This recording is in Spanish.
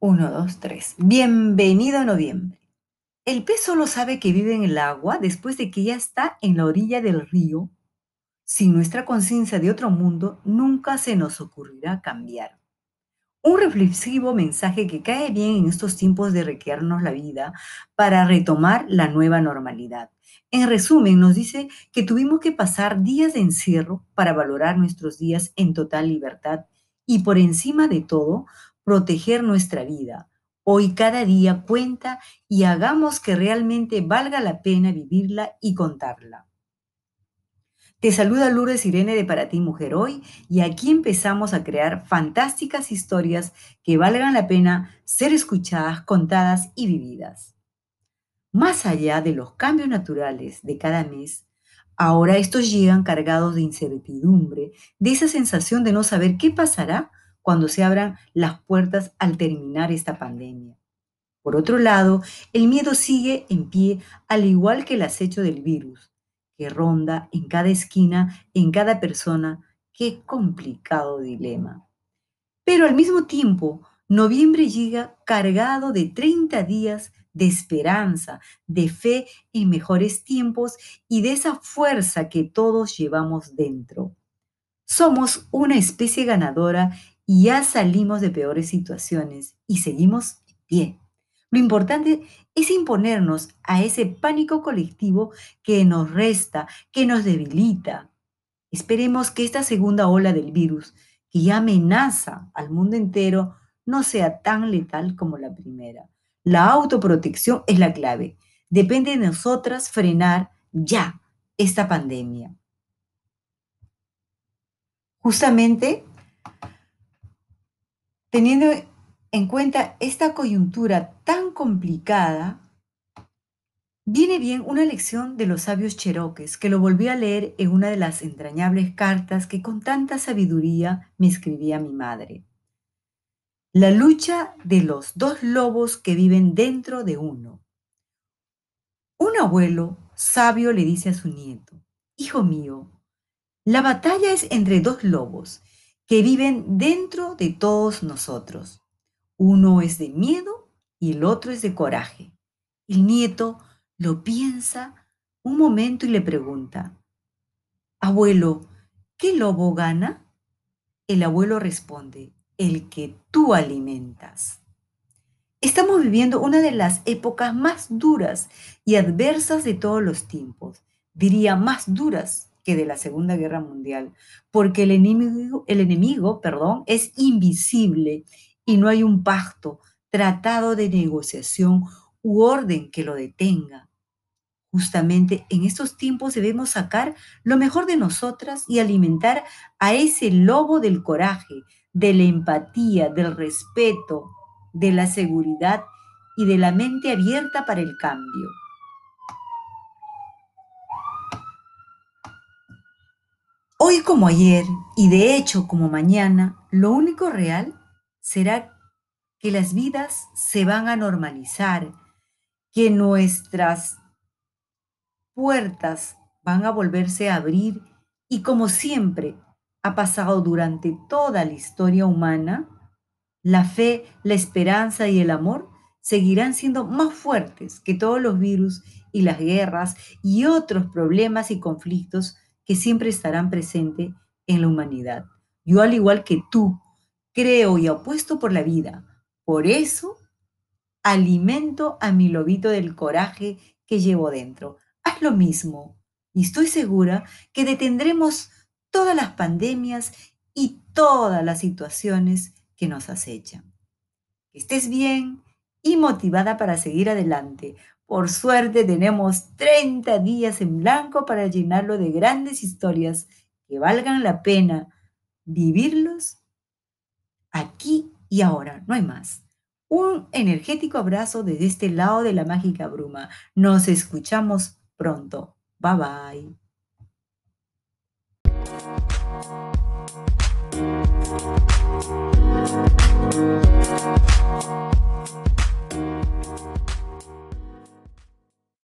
Uno, dos, tres. Bienvenido a noviembre. El pez solo sabe que vive en el agua después de que ya está en la orilla del río. Sin nuestra conciencia de otro mundo, nunca se nos ocurrirá cambiar. Un reflexivo mensaje que cae bien en estos tiempos de requerirnos la vida para retomar la nueva normalidad. En resumen, nos dice que tuvimos que pasar días de encierro para valorar nuestros días en total libertad y por encima de todo, proteger nuestra vida. Hoy cada día cuenta y hagamos que realmente valga la pena vivirla y contarla. Te saluda Lourdes Irene de Para ti Mujer Hoy y aquí empezamos a crear fantásticas historias que valgan la pena ser escuchadas, contadas y vividas. Más allá de los cambios naturales de cada mes, ahora estos llegan cargados de incertidumbre, de esa sensación de no saber qué pasará cuando se abran las puertas al terminar esta pandemia. Por otro lado, el miedo sigue en pie, al igual que el acecho del virus, que ronda en cada esquina, en cada persona. Qué complicado dilema. Pero al mismo tiempo, noviembre llega cargado de 30 días de esperanza, de fe en mejores tiempos y de esa fuerza que todos llevamos dentro. Somos una especie ganadora y ya salimos de peores situaciones y seguimos en pie. Lo importante es imponernos a ese pánico colectivo que nos resta, que nos debilita. Esperemos que esta segunda ola del virus, que ya amenaza al mundo entero, no sea tan letal como la primera. La autoprotección es la clave. Depende de nosotras frenar ya esta pandemia. Justamente Teniendo en cuenta esta coyuntura tan complicada, viene bien una lección de los sabios cheroques que lo volví a leer en una de las entrañables cartas que con tanta sabiduría me escribía mi madre. La lucha de los dos lobos que viven dentro de uno. Un abuelo sabio le dice a su nieto, Hijo mío, la batalla es entre dos lobos que viven dentro de todos nosotros. Uno es de miedo y el otro es de coraje. El nieto lo piensa un momento y le pregunta, Abuelo, ¿qué lobo gana? El abuelo responde, el que tú alimentas. Estamos viviendo una de las épocas más duras y adversas de todos los tiempos, diría más duras de la Segunda Guerra Mundial, porque el enemigo, el enemigo perdón, es invisible y no hay un pacto, tratado de negociación u orden que lo detenga. Justamente en estos tiempos debemos sacar lo mejor de nosotras y alimentar a ese lobo del coraje, de la empatía, del respeto, de la seguridad y de la mente abierta para el cambio. Hoy como ayer, y de hecho como mañana, lo único real será que las vidas se van a normalizar, que nuestras puertas van a volverse a abrir y como siempre ha pasado durante toda la historia humana, la fe, la esperanza y el amor seguirán siendo más fuertes que todos los virus y las guerras y otros problemas y conflictos que siempre estarán presentes en la humanidad. Yo, al igual que tú, creo y apuesto por la vida. Por eso, alimento a mi lobito del coraje que llevo dentro. Haz lo mismo y estoy segura que detendremos todas las pandemias y todas las situaciones que nos acechan. Que estés bien y motivada para seguir adelante, por suerte tenemos 30 días en blanco para llenarlo de grandes historias que valgan la pena vivirlos aquí y ahora, no hay más. Un energético abrazo desde este lado de la mágica bruma. Nos escuchamos pronto. Bye bye.